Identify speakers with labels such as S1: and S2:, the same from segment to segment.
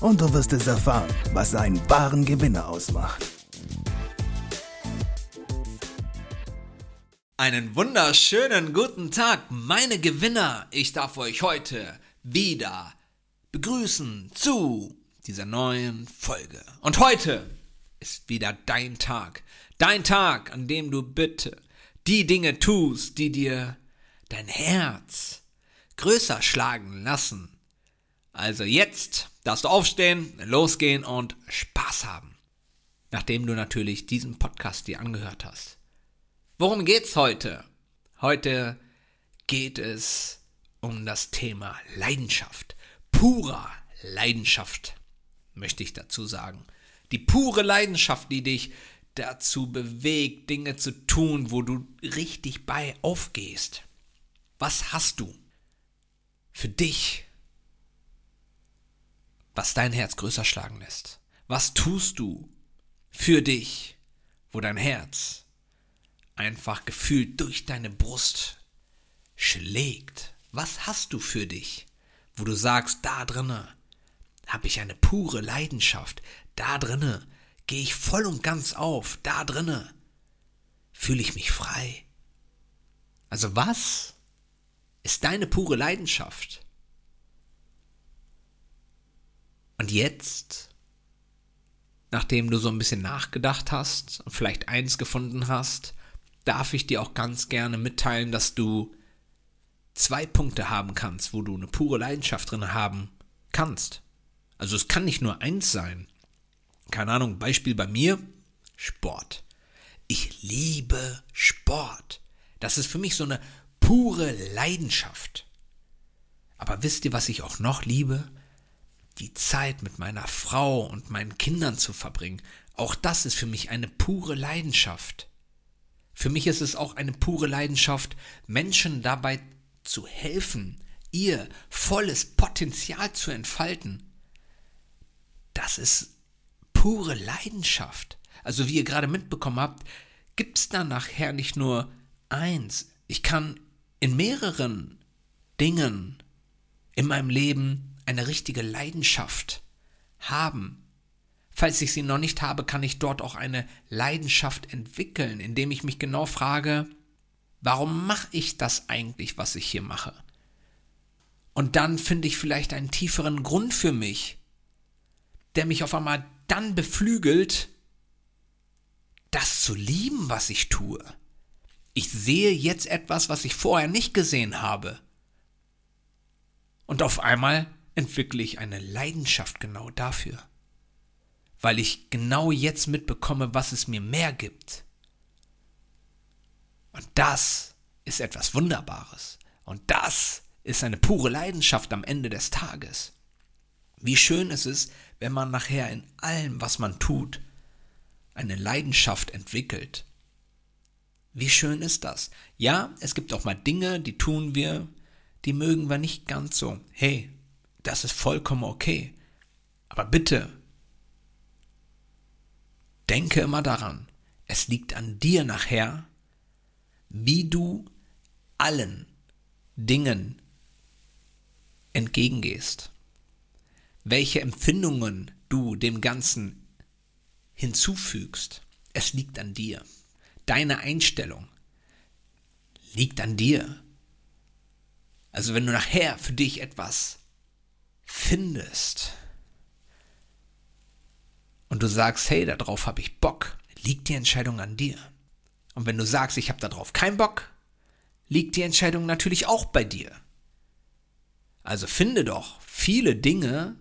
S1: und du wirst es erfahren, was einen wahren Gewinner ausmacht.
S2: Einen wunderschönen guten Tag, meine Gewinner. Ich darf euch heute wieder begrüßen zu dieser neuen Folge. Und heute ist wieder dein Tag. Dein Tag, an dem du bitte die Dinge tust, die dir dein Herz größer schlagen lassen. Also jetzt darfst du aufstehen, losgehen und Spaß haben. Nachdem du natürlich diesen Podcast dir angehört hast. Worum geht's heute? Heute geht es um das Thema Leidenschaft. Purer Leidenschaft, möchte ich dazu sagen. Die pure Leidenschaft, die dich dazu bewegt, Dinge zu tun, wo du richtig bei aufgehst. Was hast du für dich was dein Herz größer schlagen lässt? Was tust du für dich, wo dein Herz einfach gefühlt durch deine Brust schlägt? Was hast du für dich, wo du sagst, da drinne habe ich eine pure Leidenschaft, da drinne gehe ich voll und ganz auf, da drinne fühle ich mich frei. Also was ist deine pure Leidenschaft? Und jetzt, nachdem du so ein bisschen nachgedacht hast und vielleicht eins gefunden hast, darf ich dir auch ganz gerne mitteilen, dass du zwei Punkte haben kannst, wo du eine pure Leidenschaft drin haben kannst. Also es kann nicht nur eins sein. Keine Ahnung, Beispiel bei mir, Sport. Ich liebe Sport. Das ist für mich so eine pure Leidenschaft. Aber wisst ihr, was ich auch noch liebe? Die Zeit mit meiner Frau und meinen Kindern zu verbringen, auch das ist für mich eine pure Leidenschaft. Für mich ist es auch eine pure Leidenschaft, Menschen dabei zu helfen, ihr volles Potenzial zu entfalten. Das ist pure Leidenschaft. Also wie ihr gerade mitbekommen habt, gibt es da nachher nicht nur eins. Ich kann in mehreren Dingen in meinem Leben eine richtige Leidenschaft haben. Falls ich sie noch nicht habe, kann ich dort auch eine Leidenschaft entwickeln, indem ich mich genau frage, warum mache ich das eigentlich, was ich hier mache? Und dann finde ich vielleicht einen tieferen Grund für mich, der mich auf einmal dann beflügelt, das zu lieben, was ich tue. Ich sehe jetzt etwas, was ich vorher nicht gesehen habe. Und auf einmal entwickle ich eine Leidenschaft genau dafür. Weil ich genau jetzt mitbekomme, was es mir mehr gibt. Und das ist etwas Wunderbares. Und das ist eine pure Leidenschaft am Ende des Tages. Wie schön ist es, wenn man nachher in allem, was man tut, eine Leidenschaft entwickelt. Wie schön ist das? Ja, es gibt auch mal Dinge, die tun wir, die mögen wir nicht ganz so. Hey, das ist vollkommen okay. Aber bitte, denke immer daran, es liegt an dir nachher, wie du allen Dingen entgegengehst, welche Empfindungen du dem Ganzen hinzufügst. Es liegt an dir. Deine Einstellung liegt an dir. Also wenn du nachher für dich etwas findest und du sagst, hey, darauf habe ich Bock, liegt die Entscheidung an dir. Und wenn du sagst, ich habe darauf keinen Bock, liegt die Entscheidung natürlich auch bei dir. Also finde doch viele Dinge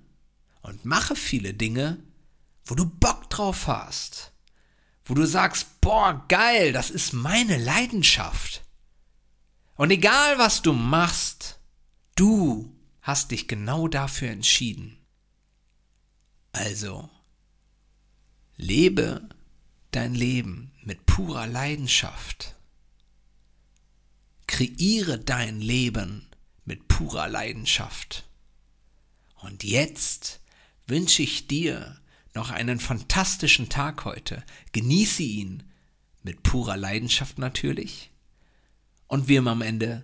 S2: und mache viele Dinge, wo du Bock drauf hast. Wo du sagst, boah, geil, das ist meine Leidenschaft. Und egal was du machst, du hast dich genau dafür entschieden. Also, Lebe dein Leben mit purer Leidenschaft. Kreiere dein Leben mit purer Leidenschaft. Und jetzt wünsche ich dir noch einen fantastischen Tag heute. Genieße ihn mit purer Leidenschaft natürlich. Und wie immer am Ende,